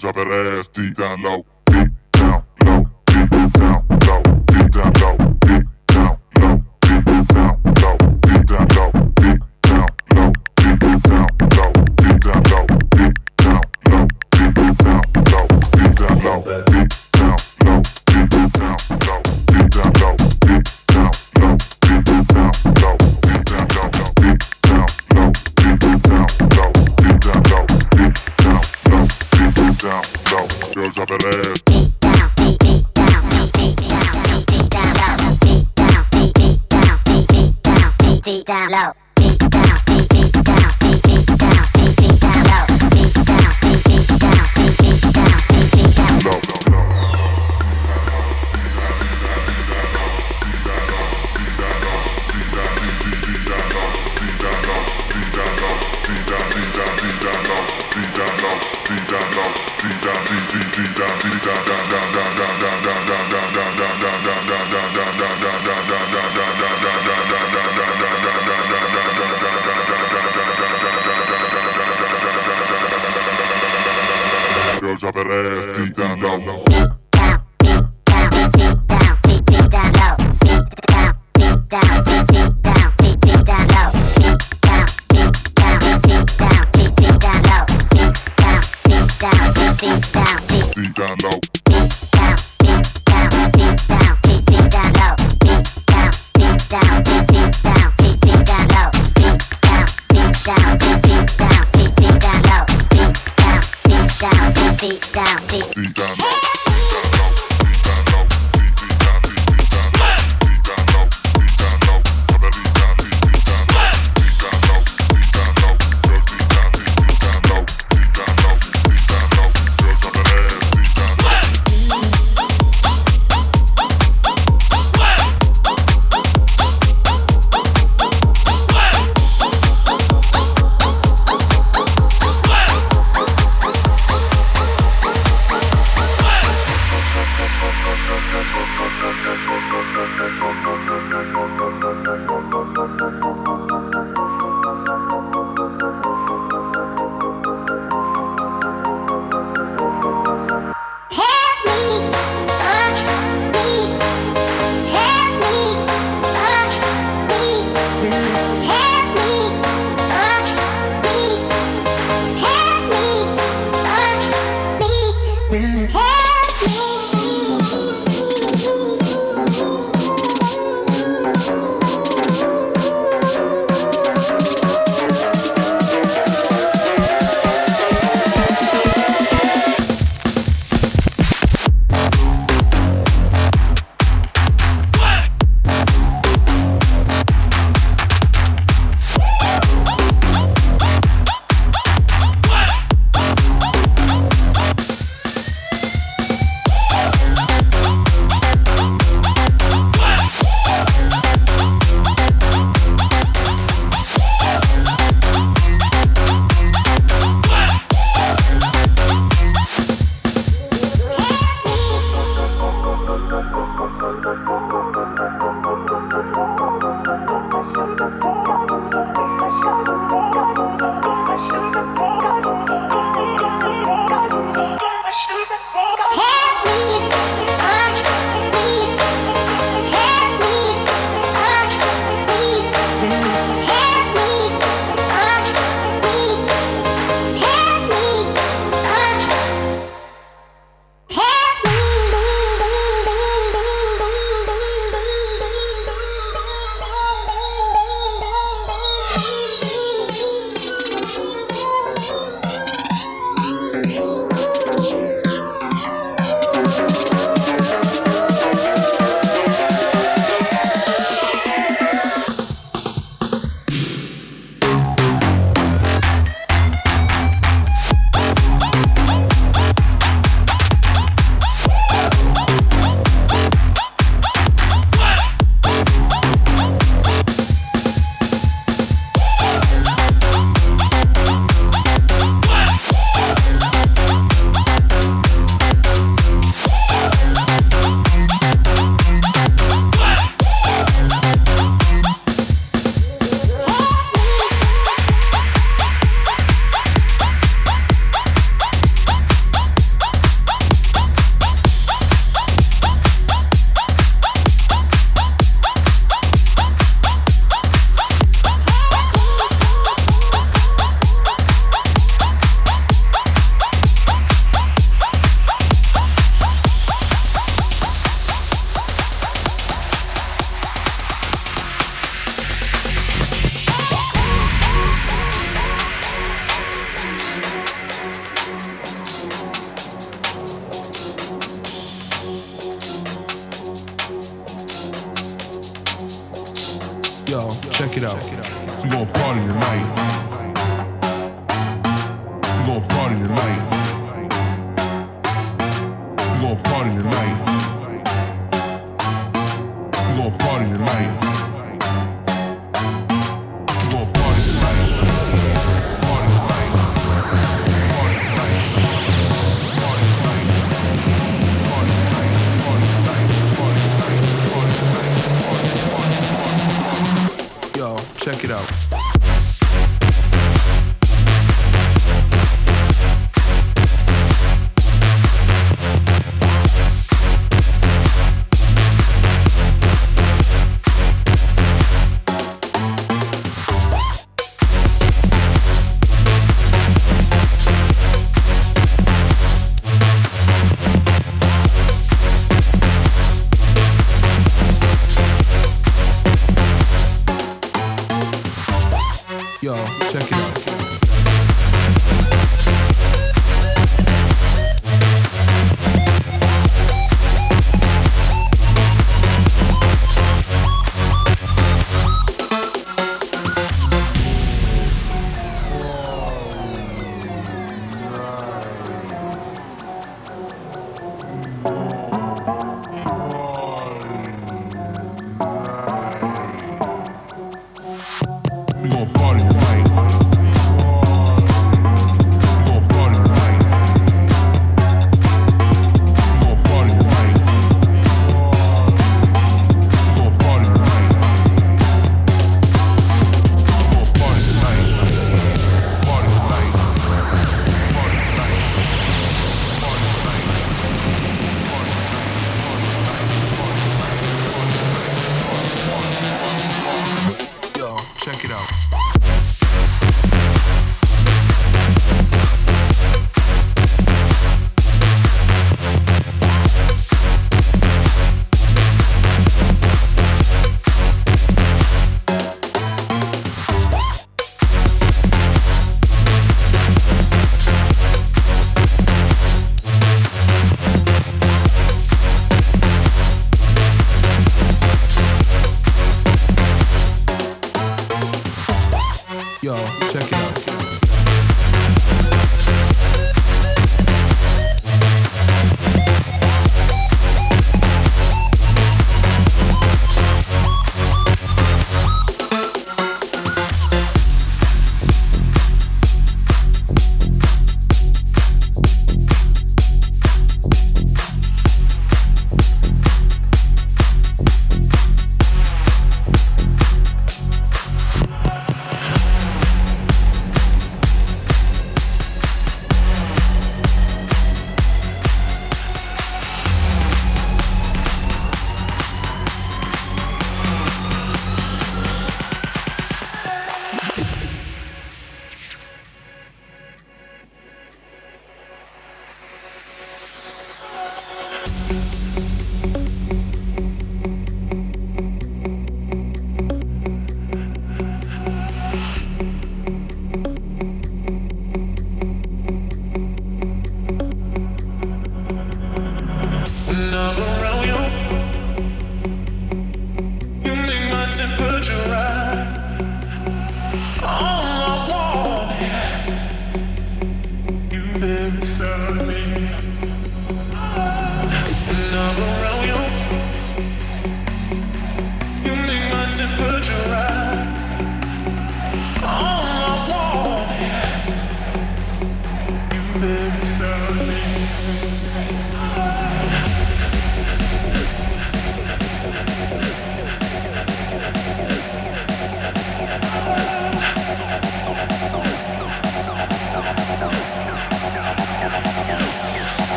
Drop that ass deep down low. deep down, deep, deep down. for a party tonight.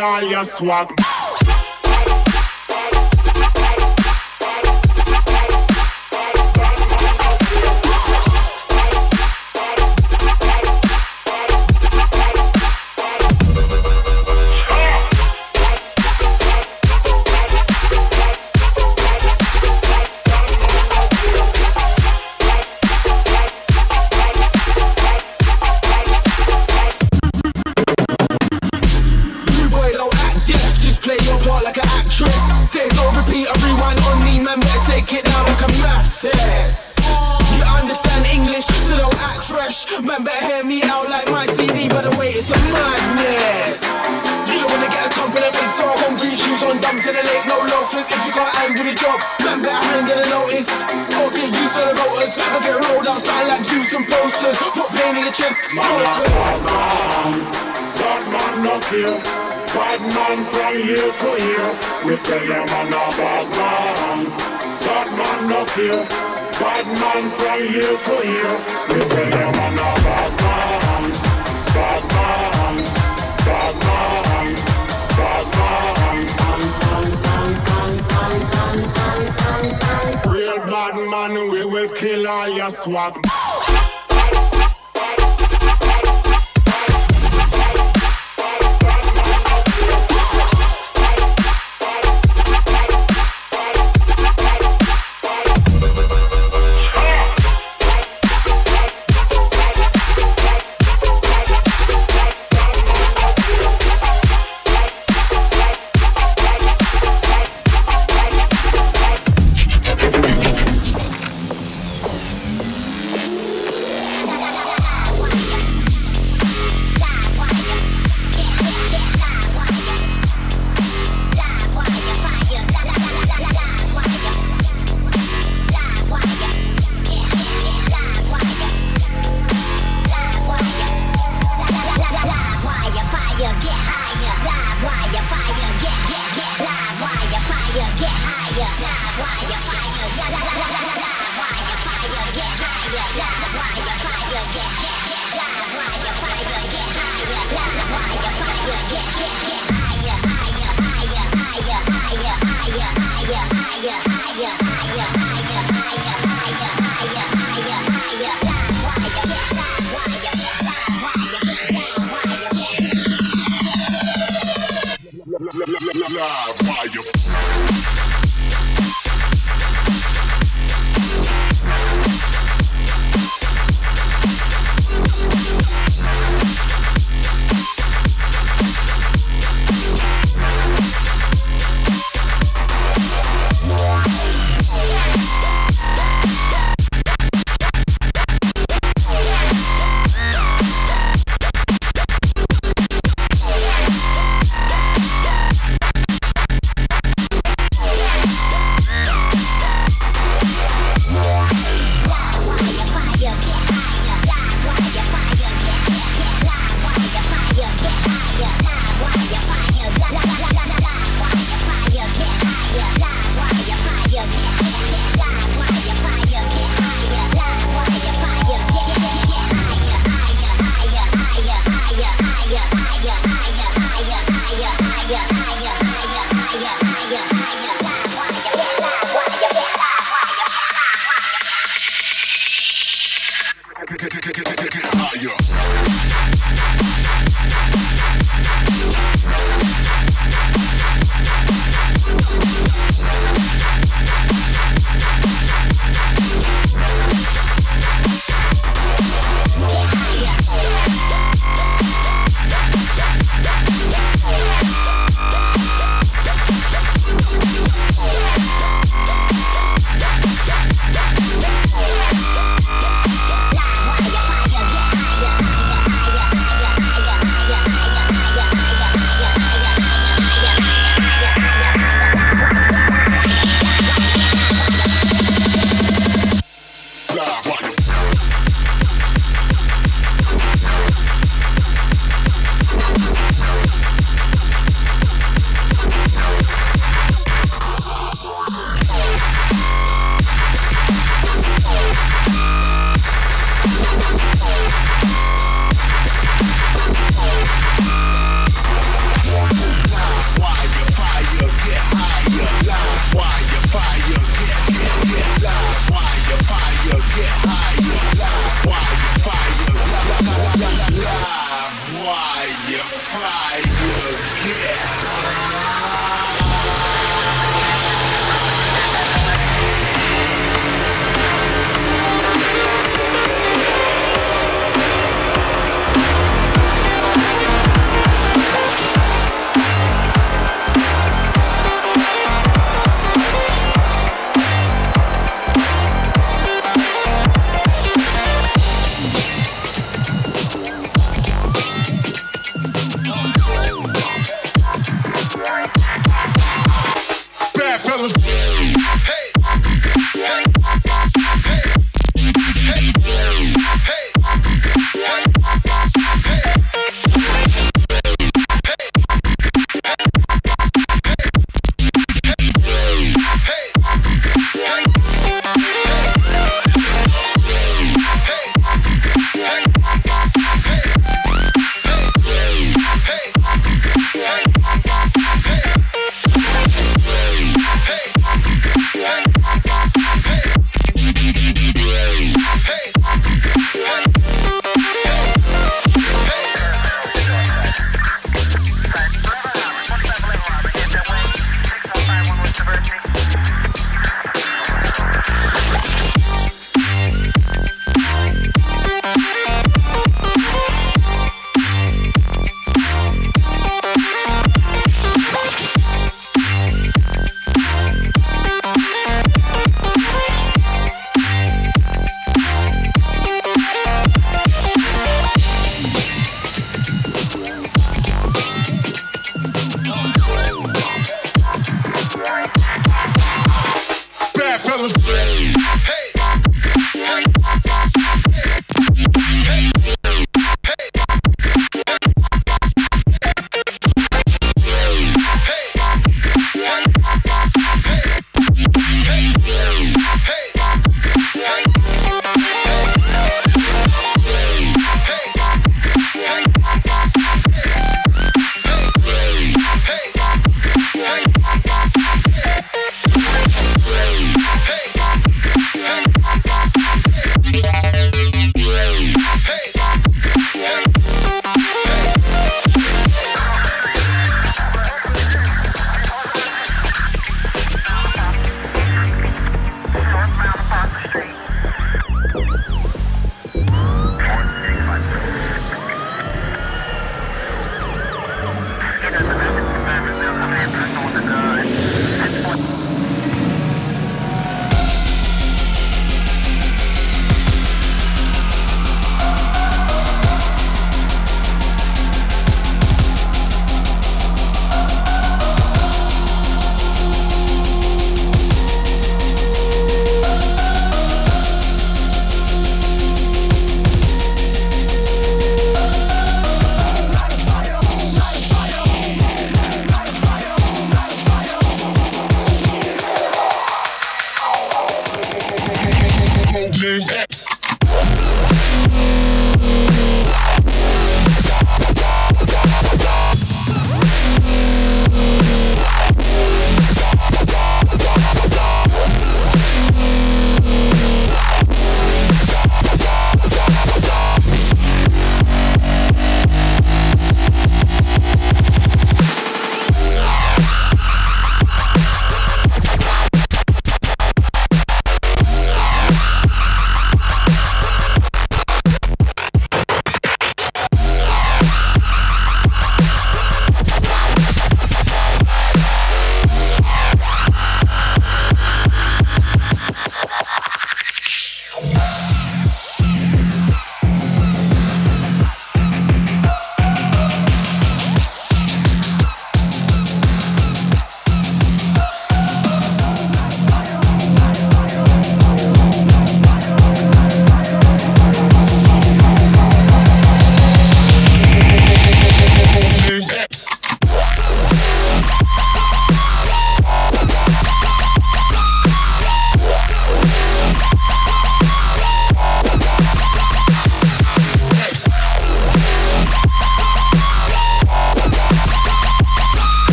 All your swag.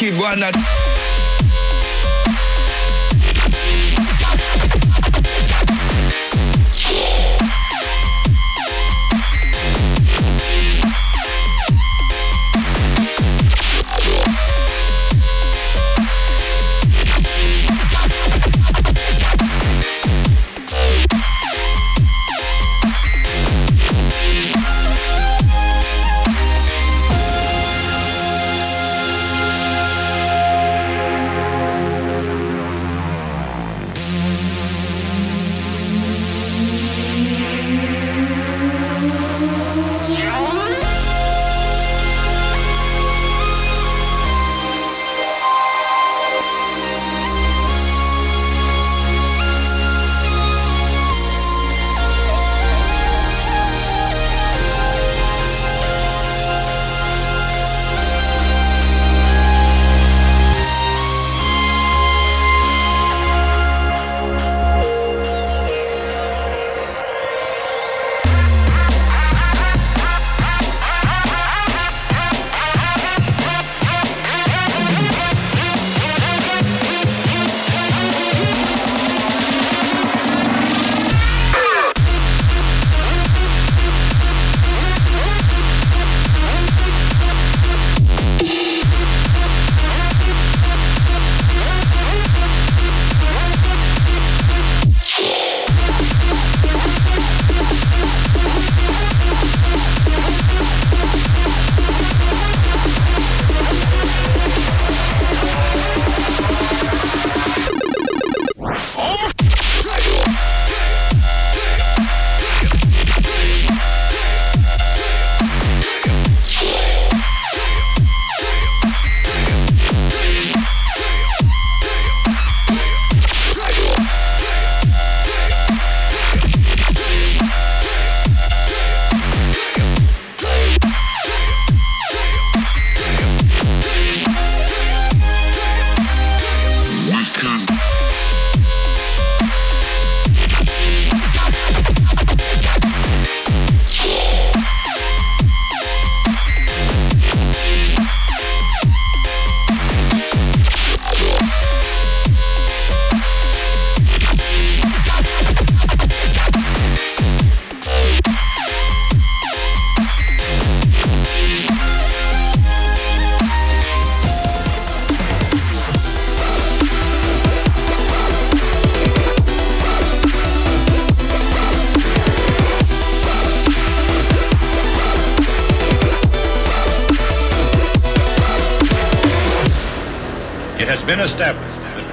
Wicked one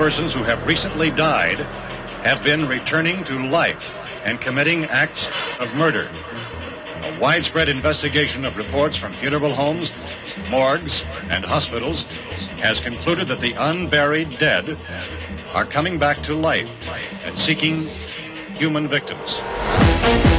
persons who have recently died have been returning to life and committing acts of murder. A widespread investigation of reports from funeral homes, morgues, and hospitals has concluded that the unburied dead are coming back to life and seeking human victims.